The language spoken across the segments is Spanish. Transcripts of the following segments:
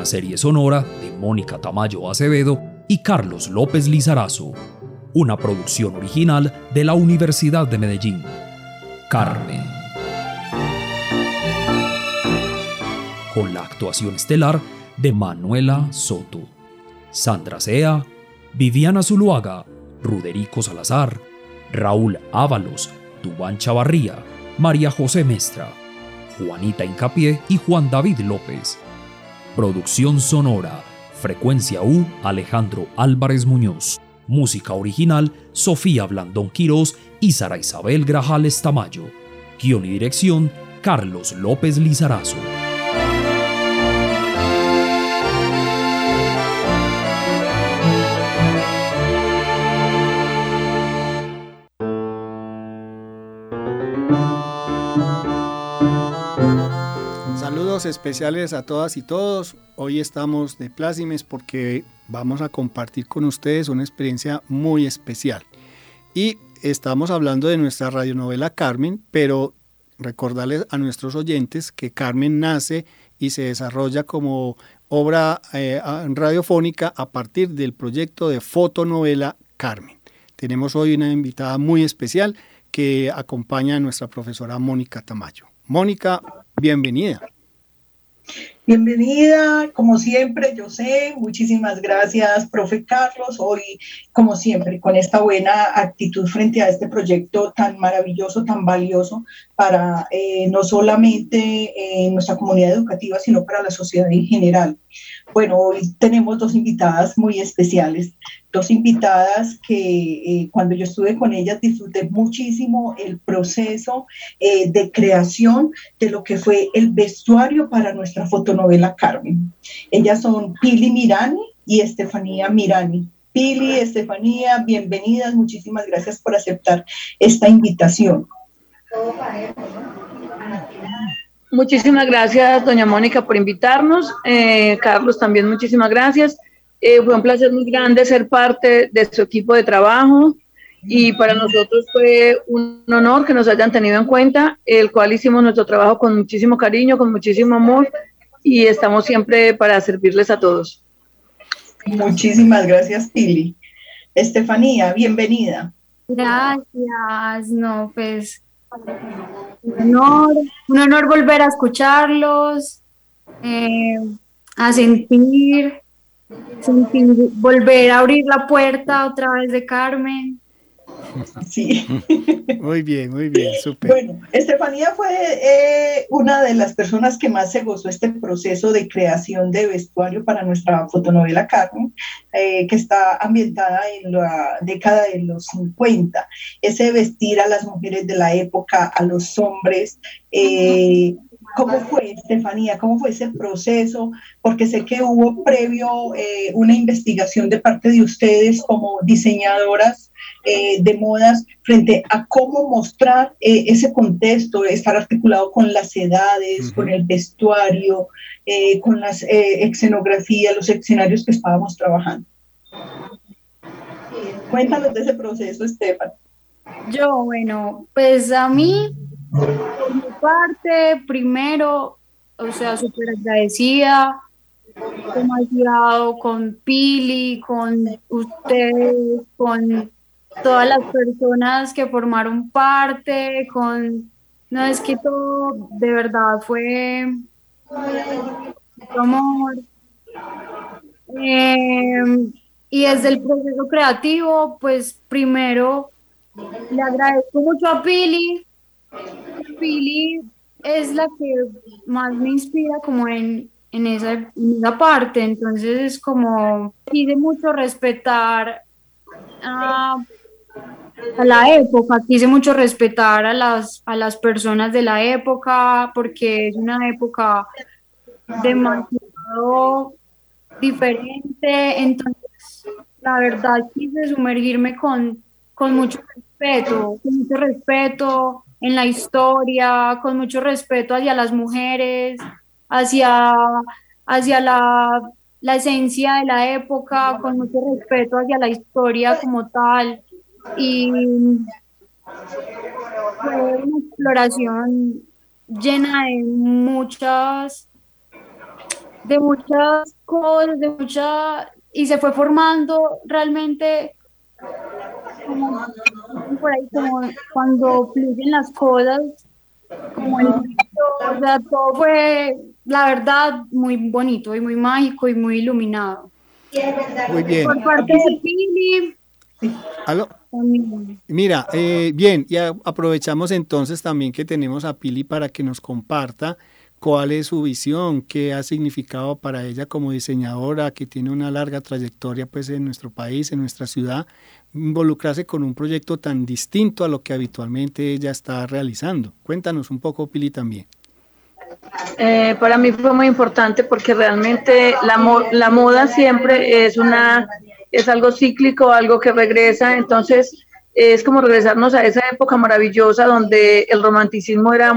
una serie sonora de Mónica Tamayo Acevedo y Carlos López Lizarazo, una producción original de la Universidad de Medellín. Carmen. Con la actuación estelar de Manuela Soto, Sandra Sea, Viviana Zuluaga, Ruderico Salazar, Raúl Ábalos, Dubán Chavarría, María José Mestra, Juanita Incapié y Juan David López. Producción sonora, Frecuencia U, Alejandro Álvarez Muñoz. Música original, Sofía Blandón Quirós y Sara Isabel Grajales Tamayo. Guión y dirección, Carlos López Lizarazo. Especiales a todas y todos. Hoy estamos de plácimes porque vamos a compartir con ustedes una experiencia muy especial. Y estamos hablando de nuestra radionovela Carmen, pero recordarles a nuestros oyentes que Carmen nace y se desarrolla como obra eh, radiofónica a partir del proyecto de fotonovela Carmen. Tenemos hoy una invitada muy especial que acompaña a nuestra profesora Mónica Tamayo. Mónica, bienvenida. Bienvenida, como siempre, yo sé, muchísimas gracias, profe Carlos, hoy, como siempre, con esta buena actitud frente a este proyecto tan maravilloso, tan valioso para eh, no solamente eh, nuestra comunidad educativa, sino para la sociedad en general. Bueno, hoy tenemos dos invitadas muy especiales, dos invitadas que eh, cuando yo estuve con ellas disfruté muchísimo el proceso eh, de creación de lo que fue el vestuario para nuestra fotonovela Carmen. Ellas son Pili Mirani y Estefanía Mirani. Pili, Estefanía, bienvenidas, muchísimas gracias por aceptar esta invitación. Muchísimas gracias, doña Mónica, por invitarnos. Eh, Carlos, también muchísimas gracias. Eh, fue un placer muy grande ser parte de su equipo de trabajo y para nosotros fue un honor que nos hayan tenido en cuenta, el cual hicimos nuestro trabajo con muchísimo cariño, con muchísimo amor y estamos siempre para servirles a todos. Muchísimas gracias, Pili. Estefanía, bienvenida. Gracias, no, pues un honor, volver a escucharlos, eh, a sentir, volver a abrir la puerta otra vez de Carmen. Sí. Muy bien, muy bien, súper. Bueno, Estefanía fue eh, una de las personas que más se gozó este proceso de creación de vestuario para nuestra fotonovela Carmen, eh, que está ambientada en la década de los 50. Ese vestir a las mujeres de la época, a los hombres. Eh, ¿Cómo fue, Estefanía? ¿Cómo fue ese proceso? Porque sé que hubo previo una investigación de parte de ustedes como diseñadoras eh, de modas frente a cómo mostrar eh, ese contexto, estar articulado con las edades, con el vestuario, eh, con las escenografías, los escenarios que estábamos trabajando. Cuéntanos de ese proceso, Estefan. Yo, bueno, pues a mí, parte, primero, o sea, súper agradecida demasiado con Pili, con ustedes, con todas las personas que formaron parte, con, no es que todo de verdad fue amor. Em, y desde el proceso creativo, pues primero le agradezco mucho a Pili. Pili es la que más me inspira como en, en, esa, esa parte, entonces es como pide mucho respetar a a la época, quise mucho respetar a las, a las personas de la época porque es una época demasiado diferente, entonces la verdad quise sumergirme con, con mucho respeto, con mucho respeto en la historia, con mucho respeto hacia las mujeres, hacia, hacia la, la esencia de la época, con mucho respeto hacia la historia como tal. Y fue una exploración llena de muchas de muchas cosas, de mucha, y se fue formando realmente como, por ahí, como cuando fluyen las cosas, como el, o sea, todo fue, la verdad, muy bonito y muy mágico y muy iluminado. Muy bien. Por parte de Pili. ¿Aló? Mira, eh, bien, y aprovechamos entonces también que tenemos a Pili para que nos comparta cuál es su visión, qué ha significado para ella como diseñadora, que tiene una larga trayectoria pues en nuestro país, en nuestra ciudad, involucrarse con un proyecto tan distinto a lo que habitualmente ella está realizando. Cuéntanos un poco, Pili, también. Eh, para mí fue muy importante porque realmente la, la moda siempre es una es algo cíclico, algo que regresa, entonces es como regresarnos a esa época maravillosa donde el romanticismo era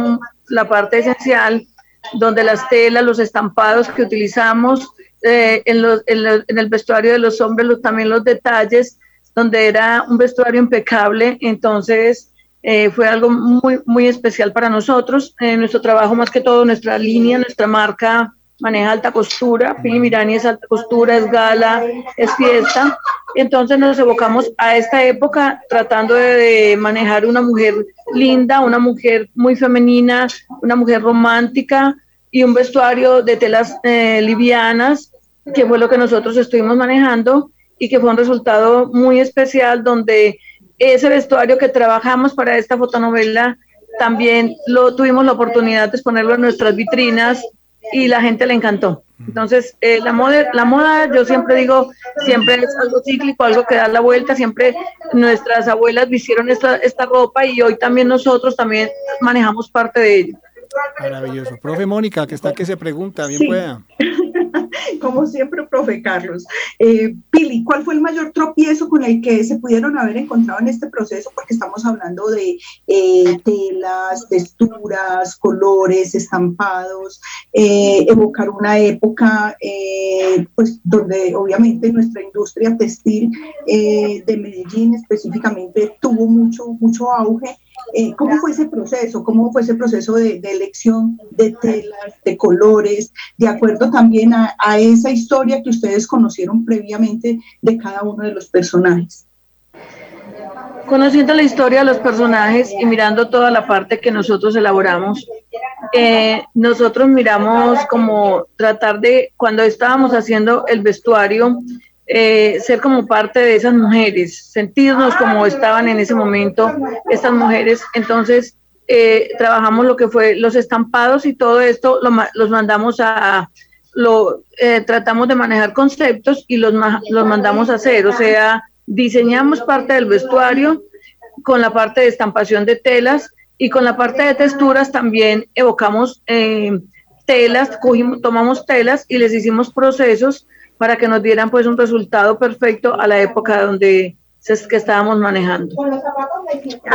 la parte esencial donde las telas, los estampados que utilizamos eh, en, en, el vestuario de los hombres, también los detalles, donde era un vestuario impecable, entonces eh, fue algo muy, muy especial para nosotros. Eh, nuestro trabajo, más que todo, nuestra línea, nuestra marca maneja alta costura, Pili Mirani es alta costura, es gala, es fiesta. Entonces nos evocamos a esta época tratando de, manejar una mujer linda, una mujer muy femenina, una mujer romántica y un vestuario de telas eh, livianas, que fue lo que nosotros estuvimos manejando y que fue un resultado muy especial donde ese vestuario que trabajamos para esta fotonovela también lo tuvimos la oportunidad de exponerlo en nuestras vitrinas y la gente le encantó. Entonces, eh, la, moda, la moda, yo siempre digo, siempre es algo cíclico, algo que da la vuelta, siempre nuestras abuelas vistieron esta, esta ropa y hoy también nosotros también manejamos parte de ello. Maravilloso. Profe Mónica, que está que se pregunta, bien pueda. como siempre, profe Carlos. Eh, Pili, ¿cuál fue el mayor tropiezo con el que se pudieron haber encontrado en este proceso? Porque estamos hablando de eh, telas, texturas, colores, estampados, eh, evocar una época pues donde obviamente nuestra industria textil de Medellín específicamente tuvo mucho, mucho auge eh, ¿Cómo fue ese proceso? ¿Cómo fue ese proceso de, elección de telas, de colores, de acuerdo también a, esa historia que ustedes conocieron previamente de cada uno de los personajes? Conociendo la historia de los personajes y mirando toda la parte que nosotros elaboramos, eh, nosotros miramos como tratar de, cuando estábamos haciendo el vestuario, eh, ser como parte de esas mujeres, sentirnos como estaban en ese momento estas mujeres. Entonces, eh, trabajamos lo que fue los estampados y todo esto, los mandamos a, lo eh, tratamos de manejar conceptos y los, los mandamos a hacer, o sea, diseñamos parte del vestuario con la parte de estampación de telas y con la parte de texturas también evocamos telas, cogimos, tomamos telas y les hicimos procesos para que nos dieran pues un resultado perfecto a la época donde que estábamos manejando.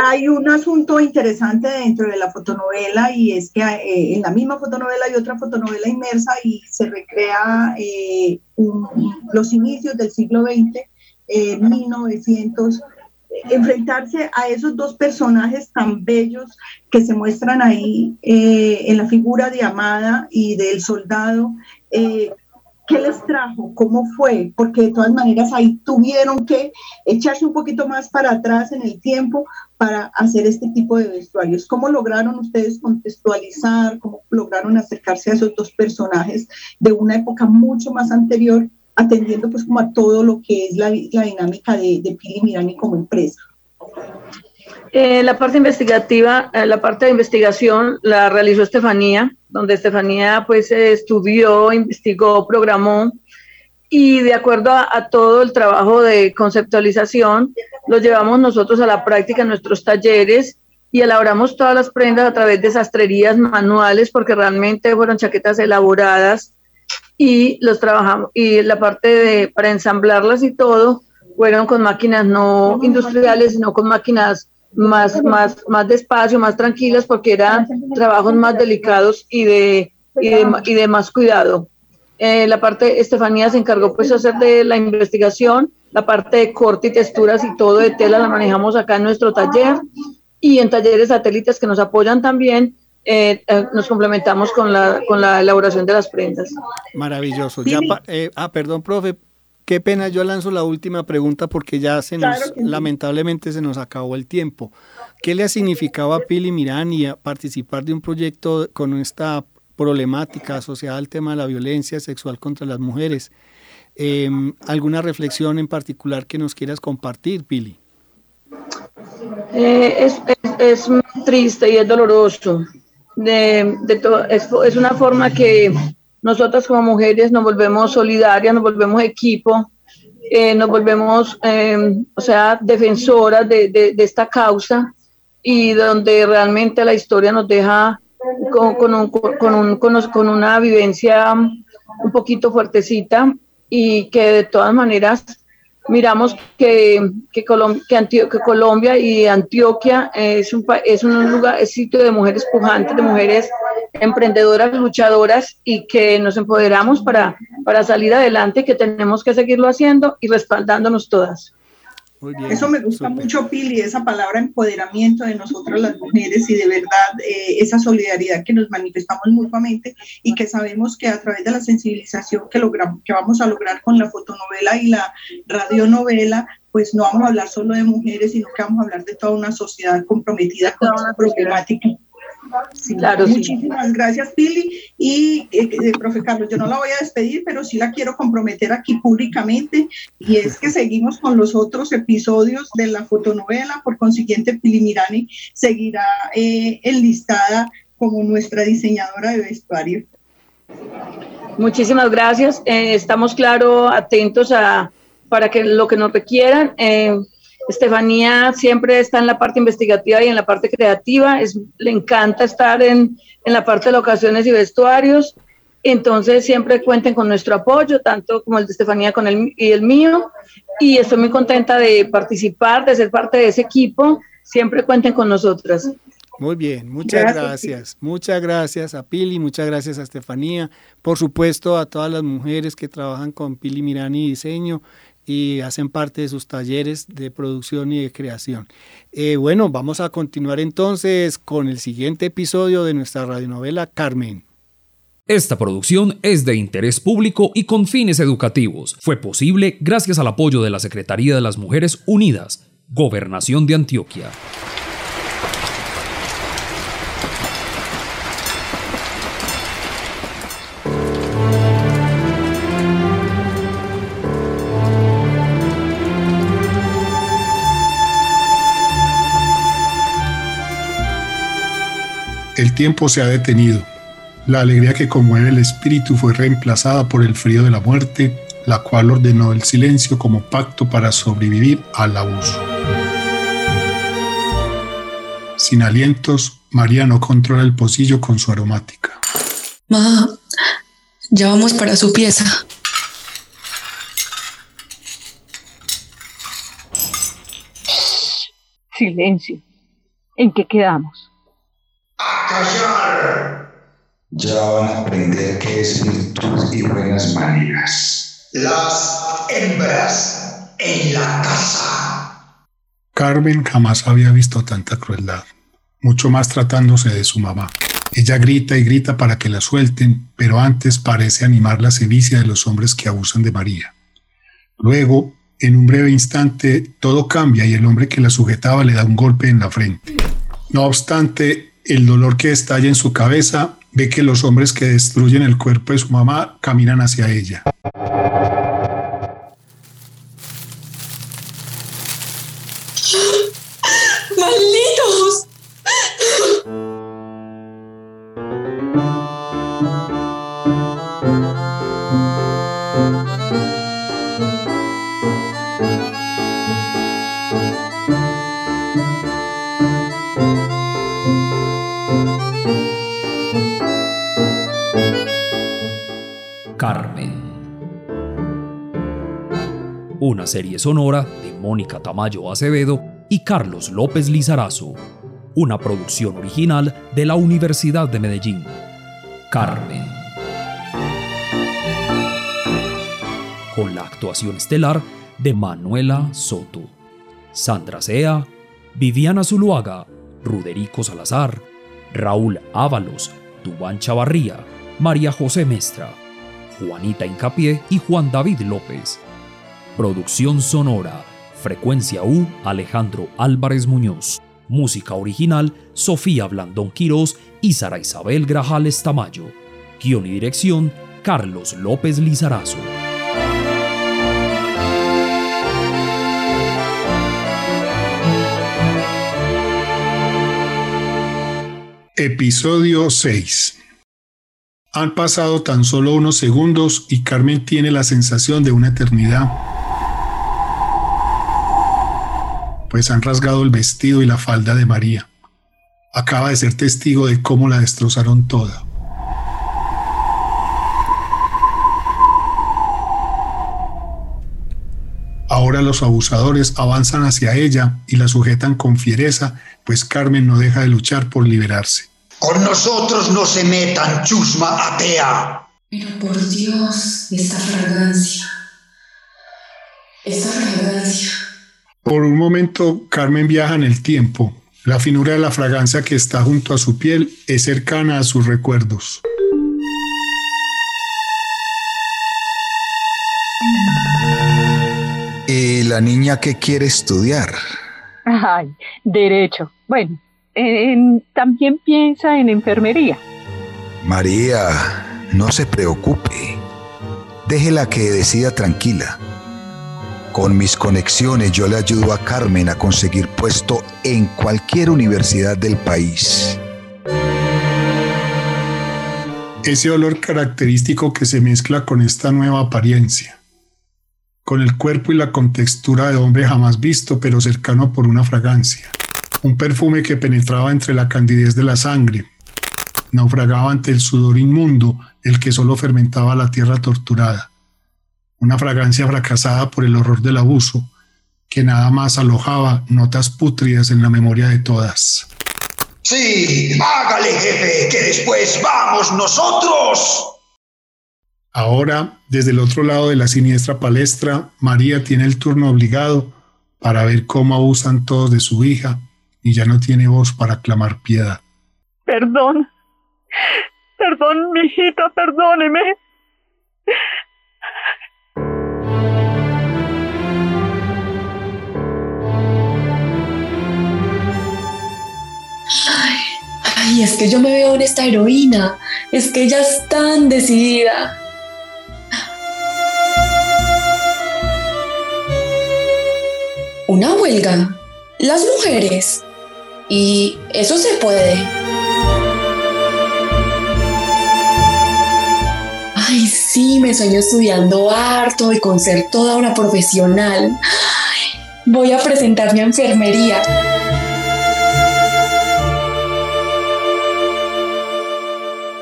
Hay un asunto interesante dentro de la fotonovela y es que eh, en la misma fotonovela hay otra fotonovela inmersa y se recrea eh, los inicios del siglo XX, eh, 1900 enfrentarse a esos dos personajes tan bellos que se muestran ahí eh, en la figura de Amada y del soldado, eh, ¿Qué les trajo? ¿Cómo fue? Porque de todas maneras ahí tuvieron que echarse un poquito más para atrás en el tiempo para hacer este tipo de vestuarios. ¿Cómo lograron ustedes contextualizar, cómo lograron acercarse a esos dos personajes de una época mucho más anterior, atendiendo pues como a todo lo que es la, dinámica de, de Pili Mirani como empresa? Eh, la parte investigativa, eh, la parte de investigación la realizó Estefanía, donde Estefanía pues estudió, investigó, programó y de acuerdo a, todo el trabajo de conceptualización, lo llevamos nosotros a la práctica en nuestros talleres y elaboramos todas las prendas a través de sastrerías manuales porque realmente fueron chaquetas elaboradas y los trabajamos y la parte de para ensamblarlas y todo fueron con máquinas no industriales, sino con máquinas más, más, más despacio, más tranquilas, porque eran trabajos más delicados y de, y de, y de más cuidado. Eh, la parte, Estefanía se encargó pues de hacer de la investigación, la parte de corte y texturas y todo de tela la manejamos acá en nuestro taller y en talleres satélites que nos apoyan también, eh, eh, nos complementamos con la, con la elaboración de las prendas. Maravilloso. Ya eh, ah, perdón, profe. Qué pena, yo lanzo la última pregunta porque ya se nos, lamentablemente se nos acabó el tiempo. ¿Qué le ha significado a Pili Mirani participar de un proyecto con esta problemática asociada al tema de la violencia sexual contra las mujeres? Em, ¿Alguna reflexión en particular que nos quieras compartir, Pili? es, es, triste y es doloroso. De, de es, es, una forma que nosotras como mujeres nos volvemos solidarias, nos volvemos equipo, eh, nos volvemos, em, o sea, defensoras de, de, esta causa y donde realmente la historia nos deja con, con, un, con, un, con, una vivencia un poquito fuertecita y que de todas maneras miramos que, que, que, Colombia y Antioquia es un, es un lugar, es sitio de mujeres pujantes, de mujeres emprendedoras, luchadoras y que nos empoderamos para, para salir adelante, que tenemos que seguirlo haciendo y respaldándonos todas. Eso me gusta mucho, Pili, esa palabra empoderamiento de nosotras las mujeres y de verdad eh, esa solidaridad que nos manifestamos mutuamente y que sabemos que a través de la sensibilización que, logramos, que vamos a lograr con la fotonovela y la radionovela, pues no vamos a hablar solo de mujeres, sino que vamos a hablar de toda una sociedad comprometida con esta problemática claro, muchísimas gracias, Pili. Y, eh, eh, profe Carlos, yo no la voy a despedir, pero sí la quiero comprometer aquí públicamente. Y es que seguimos con los otros episodios de la fotonovela. Por consiguiente, Pili Mirani seguirá eh, enlistada como nuestra diseñadora de vestuario. Muchísimas gracias. estamos, claro, atentos a para que lo que nos requieran. Estefanía siempre está en la parte investigativa y en la parte creativa, es, le encanta estar en, en la parte de locaciones y vestuarios, entonces siempre cuenten con nuestro apoyo, tanto como el de Estefanía con el, y el mío, y estoy muy contenta de participar, de ser parte de ese equipo, siempre cuenten con nosotras. Muy bien, muchas gracias. Muchas gracias a Pili, muchas gracias a Estefanía, por supuesto a todas las mujeres que trabajan con Pili Mirani Diseño y hacen parte de sus talleres de producción y de creación. Eh, bueno, vamos a continuar entonces con el siguiente episodio de nuestra radionovela Carmen. Esta producción es de interés público y con fines educativos. Fue posible gracias al apoyo de la Secretaría de las Mujeres Unidas, Gobernación de Antioquia. El tiempo se ha detenido. La alegría que conmueve el espíritu fue reemplazada por el frío de la muerte, la cual ordenó el silencio como pacto para sobrevivir al abuso. Sin alientos, María no controla el pocillo con su aromática. Ma, ya vamos para su pieza. Silencio. ¿En qué quedamos? Ya van a aprender qué es virtud y buenas maneras. Las hembras en la casa. Carmen jamás había visto tanta crueldad, mucho más tratándose de su mamá. Ella grita y grita para que la suelten, pero antes parece animar la sevicia de los hombres que abusan de María. Luego, en un breve instante, todo cambia y el hombre que la sujetaba le da un golpe en la frente. No obstante, el dolor que estalla en su cabeza, ve que los hombres que destruyen el cuerpo de su mamá caminan hacia ella. Una serie sonora de Mónica Tamayo Acevedo y Carlos López Lizarazo, una producción original de la Universidad de Medellín. Carmen. Con la actuación estelar de Manuela Soto, Sandra Sea, Viviana Zuluaga, Ruderico Salazar, Raúl Ábalos, Dubán Chavarría, María José Mestra, Juanita Incapié y Juan David López. Producción sonora, Frecuencia U, Alejandro Álvarez Muñoz. Música original, Sofía Blandón Quirós y Sara Isabel Grajales Tamayo. Guión y dirección, Carlos López Lizarazo. Episodio 6 Han pasado tan solo unos segundos y Carmen tiene la sensación de una eternidad. Pues han rasgado el vestido y la falda de María. Acaba de ser testigo de cómo la destrozaron toda. Ahora los abusadores avanzan hacia ella y la sujetan con fiereza, pues Carmen no deja de luchar por liberarse. Con nosotros no se metan, chusma atea. Pero por Dios, esta fragancia. Esta fragancia. Por un momento, Carmen viaja en el tiempo. La finura de la fragancia que está junto a su piel es cercana a sus recuerdos. ¿Y la niña que quiere estudiar? Ay, derecho. Bueno, también piensa en enfermería. María, no se preocupe. Déjela que decida tranquila. Con mis conexiones yo le ayudo a Carmen a conseguir puesto en cualquier universidad del país. Ese olor característico que se mezcla con esta nueva apariencia, con el cuerpo y la contextura de hombre jamás visto pero cercano por una fragancia un perfume que penetraba entre la candidez de la sangre, naufragaba ante el sudor inmundo, el que solo fermentaba la tierra torturada, una fragancia fracasada por el horror del abuso, que nada más alojaba notas pútridas en la memoria de todas. Sí, hágale jefe, que después vamos nosotros. Ahora, desde el otro lado de la siniestra palestra, María tiene el turno obligado para ver cómo abusan todos de su hija y ya no tiene voz para clamar piedad. Perdón. Perdón, mijita, perdóneme. Que yo me veo en esta heroína. Es que ella es tan decidida. Una huelga. Las mujeres. Y eso se puede. Ay, sí, me sueño estudiando harto y con ser toda una profesional. voy a presentarme a enfermería.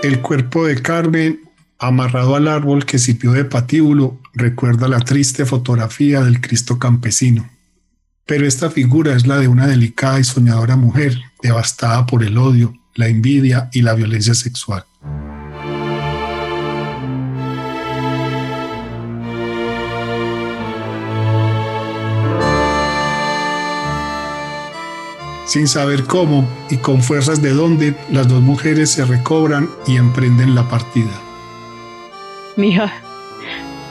El cuerpo de Carmen, amarrado al árbol que sipió de patíbulo, recuerda la triste fotografía del Cristo campesino pero esta figura es la de una delicada y soñadora mujer devastada por el odio, la envidia y la violencia sexual. Sin saber cómo y con fuerzas de dónde, las dos mujeres se recobran y emprenden la partida. Mija,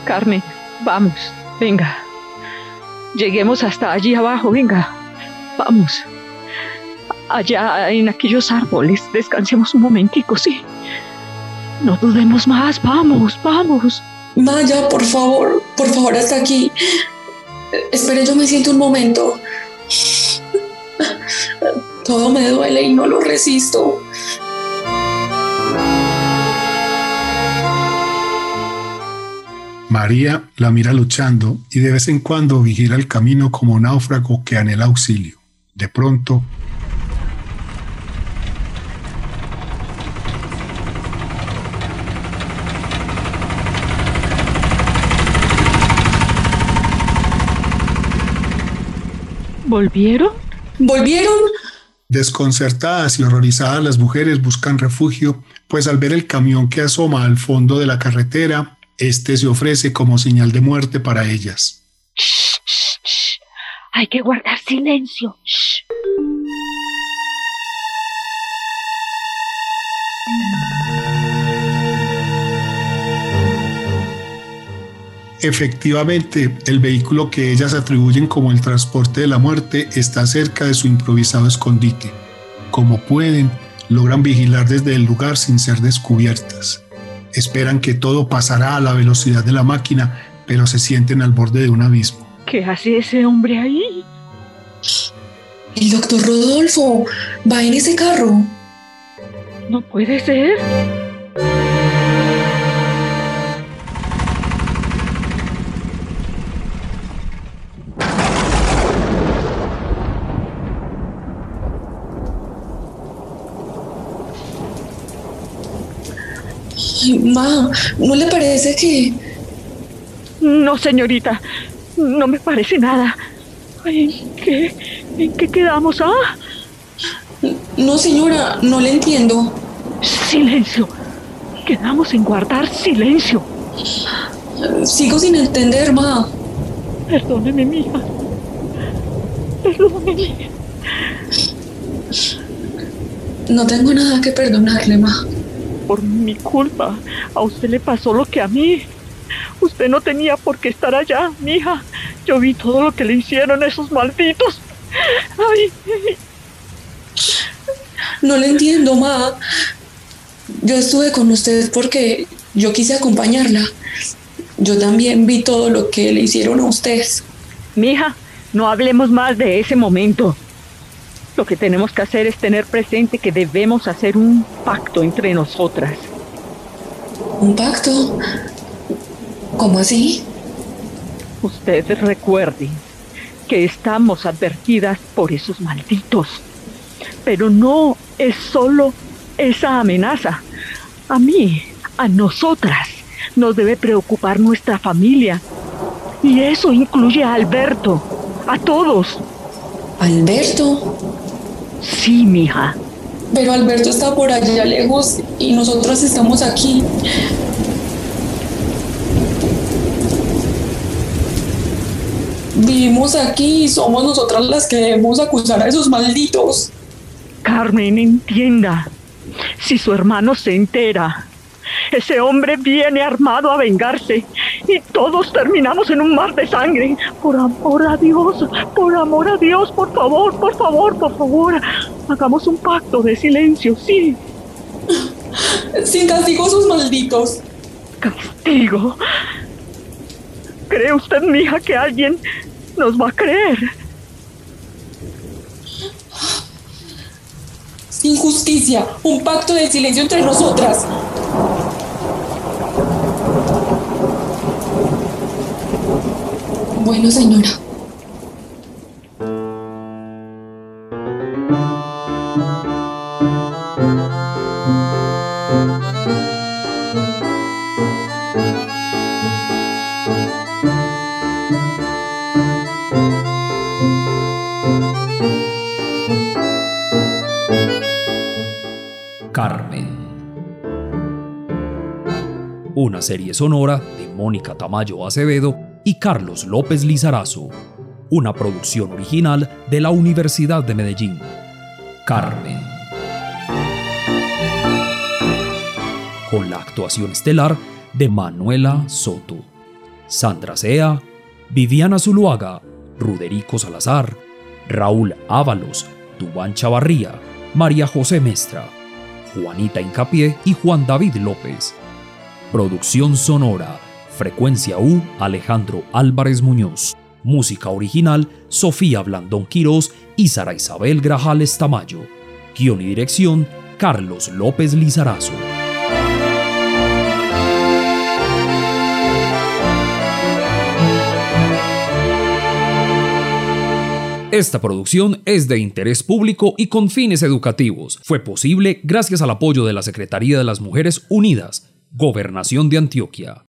Carmen, vamos, venga. Lleguemos hasta allí abajo, venga. Vamos. Allá en aquellos árboles, descansemos un momentico, sí. No dudemos más, vamos, vamos. Maya, por favor, por favor, hasta aquí. Espere, yo me siento un momento. Todo me duele y no lo resisto. María la mira luchando y de vez en cuando vigila el camino como náufrago que anhela auxilio. De pronto, ¿Volvieron? ¿Volvieron? Desconcertadas y horrorizadas las mujeres buscan refugio, pues al ver el camión que asoma al fondo de la carretera, este se ofrece como señal de muerte para ellas. Hay que guardar silencio. Efectivamente, el vehículo que ellas atribuyen como el transporte de la muerte está cerca de su improvisado escondite. Como pueden, logran vigilar desde el lugar sin ser descubiertas. Esperan que todo pasará a la velocidad de la máquina, pero se sienten al borde de un abismo. ¿Qué hace ese hombre ahí? El doctor Rodolfo va en ese carro. No puede ser. Ma, ¿no le parece que... No, señorita, no me parece nada. ¿En qué, ¿En qué quedamos, ah? No, señora, no le entiendo. Silencio. Quedamos en guardar silencio. Sigo sin entender, ma. Perdóneme, mija. Perdóneme. No tengo nada que perdonarle, ma. Por mi culpa, a usted le pasó lo que a mí. Usted no tenía por qué estar allá, mija. Yo vi todo lo que le hicieron esos malditos. Ay. No le entiendo, ma. Yo estuve con usted porque yo quise acompañarla. Yo también vi todo lo que le hicieron a ustedes. Mija, no hablemos más de ese momento. Lo que tenemos que hacer es tener presente que debemos hacer un pacto entre nosotras. ¿Un pacto? ¿Cómo así? Usted recuerde que estamos advertidas por esos malditos. Pero no es solo esa amenaza. A mí, a nosotras, nos debe preocupar nuestra familia. Y eso incluye a Alberto, a todos. ¿Alberto? Sí, mija. Pero Alberto está por allá lejos y nosotras estamos aquí. Vivimos aquí y somos nosotras las que debemos acusar a esos malditos. Carmen, entienda. Si su hermano se entera, ese hombre viene armado a vengarse y todos terminamos en un mar de sangre. Por amor a Dios, por amor a Dios, por favor, por favor, por favor, hagamos un pacto de silencio, sí. Sin castigo a sus malditos. ¿Castigo? ¿Cree usted, mija, que alguien nos va a creer? Sin justicia, un pacto de silencio entre nosotras. Bueno, señora. Carmen. Una serie sonora de Mónica Tamayo Acevedo Carlos López Lizarazo. Una producción original de la Universidad de Medellín. Carmen. Con la actuación estelar de Manuela Soto, Sandra Sea, Viviana Zuluaga, Ruderico Salazar, Raúl Ábalos, Dubán Chavarría, María José Mestra, Juanita Incapié y Juan David López. Producción sonora, Frecuencia U, Alejandro Álvarez Muñoz. Música original, Sofía Blandón Quirós y Sara Isabel Grajales Tamayo. Guión y dirección, Carlos López Lizarazo. Esta producción es de interés público y con fines educativos. Fue posible gracias al apoyo de la Secretaría de las Mujeres Unidas, Gobernación de Antioquia.